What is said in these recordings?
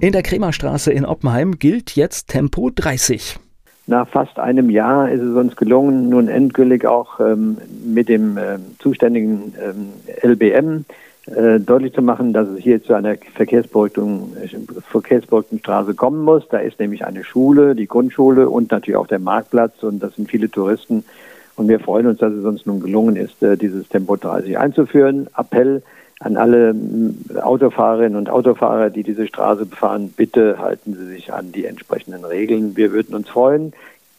In der Kremerstraße in Oppenheim gilt jetzt Tempo 30. Nach fast einem Jahr ist es uns gelungen, nun endgültig auch ähm, mit dem äh, zuständigen ähm, LBM äh, deutlich zu machen, dass es hier zu einer Verkehrsberuhigten, Verkehrsberuhigten Straße kommen muss. Da ist nämlich eine Schule, die Grundschule und natürlich auch der Marktplatz und das sind viele Touristen. Und wir freuen uns, dass es uns nun gelungen ist, äh, dieses Tempo 30 einzuführen. Appell an alle Autofahrerinnen und Autofahrer, die diese Straße befahren, bitte halten Sie sich an die entsprechenden Regeln. Wir würden uns freuen.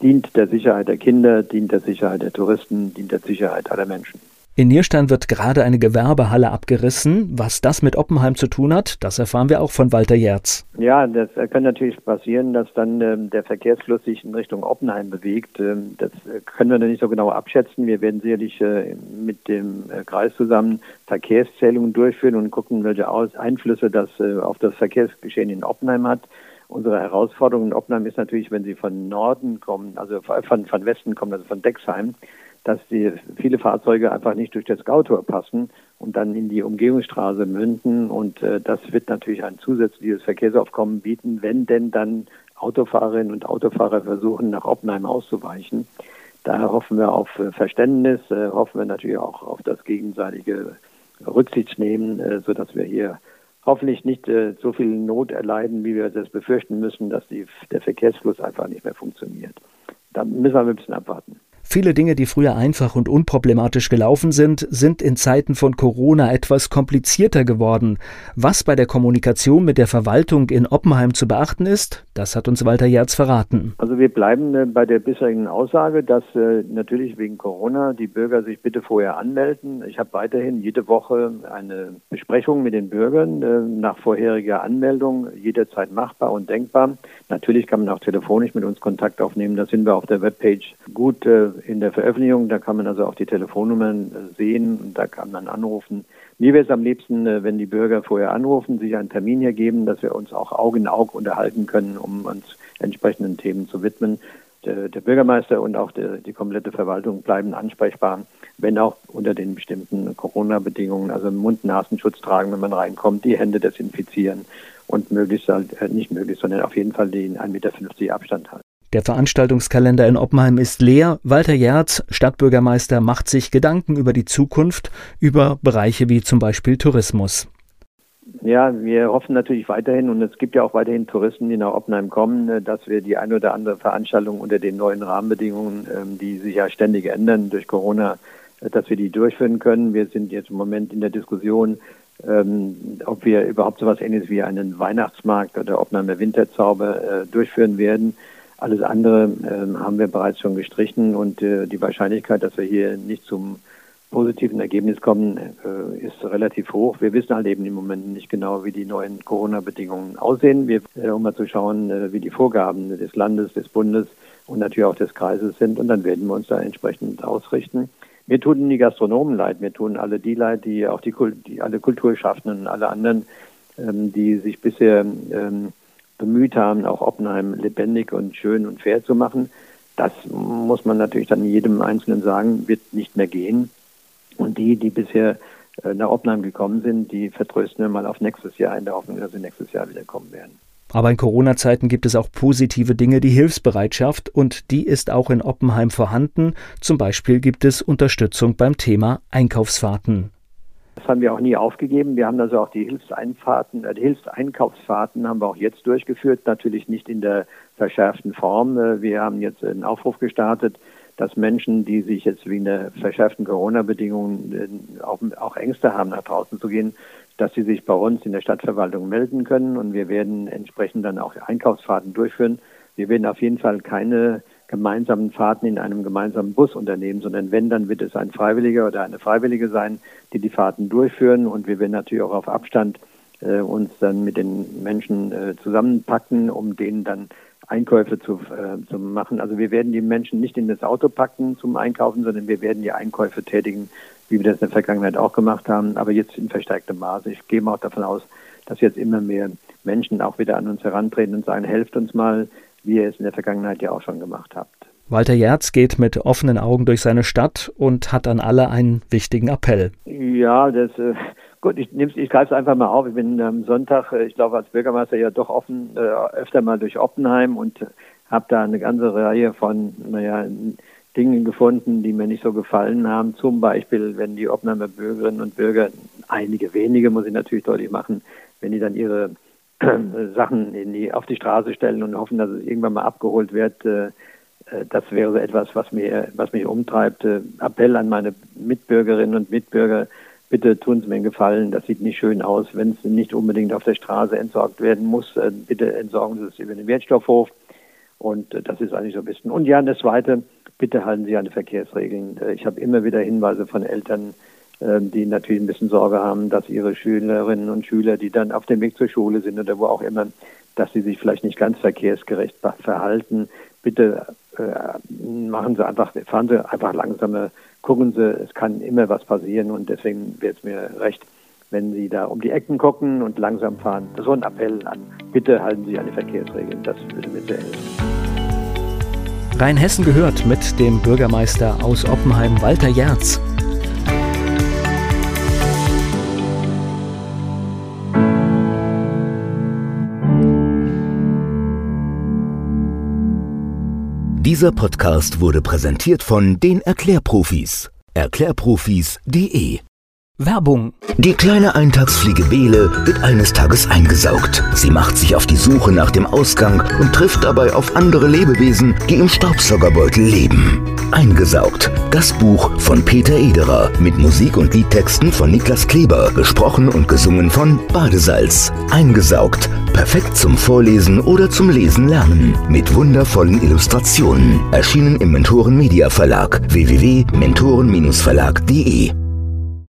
Dient der Sicherheit der Kinder, dient der Sicherheit der Touristen, dient der Sicherheit aller Menschen. In Nierstein wird gerade eine Gewerbehalle abgerissen. Was das mit Oppenheim zu tun hat, das erfahren wir auch von Walter Jerz. Ja, das kann natürlich passieren, dass dann ähm, der Verkehrsfluss sich in Richtung Oppenheim bewegt. Ähm, das können wir noch nicht so genau abschätzen. Wir werden sicherlich äh, mit dem äh, Kreis zusammen Verkehrszählungen durchführen und gucken, welche Aus Einflüsse das äh, auf das Verkehrsgeschehen in Oppenheim hat. Unsere Herausforderung in Oppenheim ist natürlich, wenn Sie von Norden kommen, also von, von Westen kommen, also von Dexheim, dass die viele Fahrzeuge einfach nicht durch das Gautor passen und dann in die Umgehungsstraße münden. Und äh, das wird natürlich ein zusätzliches Verkehrsaufkommen bieten, wenn denn dann Autofahrerinnen und Autofahrer versuchen, nach Oppenheim auszuweichen. Daher hoffen wir auf äh, Verständnis, äh, hoffen wir natürlich auch auf das gegenseitige Rücksichtnehmen, äh, sodass wir hier hoffentlich nicht äh, so viel Not erleiden, wie wir das befürchten müssen, dass die, der Verkehrsfluss einfach nicht mehr funktioniert. Da müssen wir ein bisschen abwarten. Viele Dinge, die früher einfach und unproblematisch gelaufen sind, sind in Zeiten von Corona etwas komplizierter geworden. Was bei der Kommunikation mit der Verwaltung in Oppenheim zu beachten ist, das hat uns Walter Jerz verraten. Also wir bleiben äh, bei der bisherigen Aussage, dass äh, natürlich wegen Corona die Bürger sich bitte vorher anmelden. Ich habe weiterhin jede Woche eine Besprechung mit den Bürgern äh, nach vorheriger Anmeldung, jederzeit machbar und denkbar. Natürlich kann man auch telefonisch mit uns Kontakt aufnehmen. Da sind wir auf der Webpage gut in der Veröffentlichung. Da kann man also auch die Telefonnummern äh, sehen und da kann man anrufen. Mir wäre es am liebsten, äh, wenn die Bürger vorher anrufen, sich einen Termin hier geben, dass wir uns auch Auge in Auge unterhalten können, um uns entsprechenden Themen zu widmen. Der, der Bürgermeister und auch der, die komplette Verwaltung bleiben ansprechbar, wenn auch unter den bestimmten Corona-Bedingungen, also Mund-Nasenschutz tragen, wenn man reinkommt, die Hände desinfizieren und möglichst halt, äh, nicht möglichst, sondern auf jeden Fall den 1,50 Meter Abstand halten. Der Veranstaltungskalender in Oppenheim ist leer. Walter Jerz, Stadtbürgermeister, macht sich Gedanken über die Zukunft, über Bereiche wie zum Beispiel Tourismus. Ja, wir hoffen natürlich weiterhin, und es gibt ja auch weiterhin Touristen, die nach Oppenheim kommen, äh, dass wir die eine oder andere Veranstaltung unter den neuen Rahmenbedingungen, ähm, die sich ja ständig ändern durch Corona, äh, dass wir die durchführen können. Wir sind jetzt im Moment in der Diskussion, ähm, ob wir überhaupt so etwas Ähnliches wie einen Weihnachtsmarkt oder Oppenheimer Winterzauber äh, durchführen werden. Alles andere äh, haben wir bereits schon gestrichen und äh, die Wahrscheinlichkeit, dass wir hier nicht zum positiven Ergebnis kommen, äh, ist relativ hoch. Wir wissen halt eben im Moment nicht genau, wie die neuen Corona-Bedingungen aussehen. Wir, äh, um mal zu schauen, äh, wie die Vorgaben des Landes, des Bundes und natürlich auch des Kreises sind und dann werden wir uns da entsprechend ausrichten. Mir tun die Gastronomen leid, mir tun alle die leid, die auch die, die alle Kulturschaffenden und alle anderen, ähm, die sich bisher ähm, bemüht haben, auch Oppenheim lebendig und schön und fair zu machen. Das muss man natürlich dann jedem Einzelnen sagen, wird nicht mehr gehen. Und die, die bisher äh, nach Oppenheim gekommen sind, die vertrösten wir mal auf nächstes Jahr in der Hoffnung, dass sie nächstes Jahr wieder kommen werden. Aber in Corona-Zeiten gibt es auch positive Dinge, die Hilfsbereitschaft, und die ist auch in Oppenheim vorhanden. Zum Beispiel gibt es Unterstützung beim Thema Einkaufsfahrten. Das haben wir auch nie aufgegeben. Wir haben also auch die Hilfseinfahrten, äh, die Hilfseinkaufsfahrten haben wir auch jetzt durchgeführt, natürlich nicht in der verschärften Form. Äh, wir haben jetzt einen Aufruf gestartet, dass Menschen, die sich jetzt wegen der verschärften Corona-Bedingungen äh, auch, auch Ängste haben, nach draußen zu gehen, dass sie sich bei uns in der Stadtverwaltung melden können und wir werden entsprechend dann auch Einkaufsfahrten durchführen. Wir werden auf jeden Fall keine gemeinsamen Fahrten in einem gemeinsamen Bus unternehmen, sondern wenn, dann wird es ein Freiwilliger oder eine Freiwillige sein, die die Fahrten durchführen und wir werden natürlich auch auf Abstand äh, uns dann mit den Menschen äh, zusammenpacken, um denen dann Einkäufe zu, äh, zu machen. Also wir werden die Menschen nicht in das Auto packen zum Einkaufen, sondern wir werden die Einkäufe tätigen, wie wir das in der Vergangenheit auch gemacht haben, aber jetzt in verstärktem Maße. Ich gehe mal auch davon aus, dass jetzt immer mehr Menschen auch wieder an uns herantreten und sagen, helft uns mal, wie ihr es in der Vergangenheit ja auch schon gemacht habt. Walter Jerz geht mit offenen Augen durch seine Stadt und hat an alle einen wichtigen Appell. Ja, das äh, gut, ich, ich greife es einfach mal auf. Ich bin am Sonntag, äh, ich glaube als Bürgermeister ja doch offen, äh, öfter mal durch Oppenheim und habe da eine ganze Reihe von, naja, Dingen gefunden, die mir nicht so gefallen haben. Zum Beispiel, wenn die Oppenheimer Bürgerinnen und Bürger, einige wenige muss ich natürlich deutlich machen, wenn die dann ihre Sachen die, auf die Straße stellen und hoffen, dass es irgendwann mal abgeholt wird. Äh, äh, das wäre so etwas, was, mir, was mich umtreibt. Äh, Appell an meine Mitbürgerinnen und Mitbürger, bitte tun Sie mir einen Gefallen, das sieht nicht schön aus. Wenn es nicht unbedingt auf der Straße entsorgt werden muss, bitte entsorgen Sie es über den Wertstoffhof. Und das ist eigentlich so ein bisschen. Und ja, das Zweite, bitte halten Sie an die Verkehrsregeln. Ich habe immer wieder Hinweise von Eltern, die natürlich ein bisschen Sorge haben, dass ihre Schülerinnen und Schüler, die dann auf dem Weg zur Schule sind oder wo auch immer, dass sie sich vielleicht nicht ganz verkehrsgerecht verhalten. Bitte äh, machen Sie einfach, fahren Sie einfach langsamer, gucken Sie, es kann immer was passieren und deswegen wäre es mir recht, wenn Sie da um die Ecken gucken und langsam fahren. So ein Appell an. Bitte halten Sie an die Verkehrsregeln. Das würde mir sehr helfen. Rheinhessen gehört mit dem Bürgermeister aus Oppenheim, Walter Jerz. Dieser Podcast wurde präsentiert von den Erklärprofis. Erklärprofis.de Werbung. Die kleine Eintagsfliege Bele wird eines Tages eingesaugt. Sie macht sich auf die Suche nach dem Ausgang und trifft dabei auf andere Lebewesen, die im Staubsaugerbeutel leben. Eingesaugt. Das Buch von Peter Ederer mit Musik und Liedtexten von Niklas Kleber, gesprochen und gesungen von Badesalz. Eingesaugt. Perfekt zum Vorlesen oder zum Lesen lernen. Mit wundervollen Illustrationen. Erschienen im Mentoren Media Verlag www.mentoren-verlag.de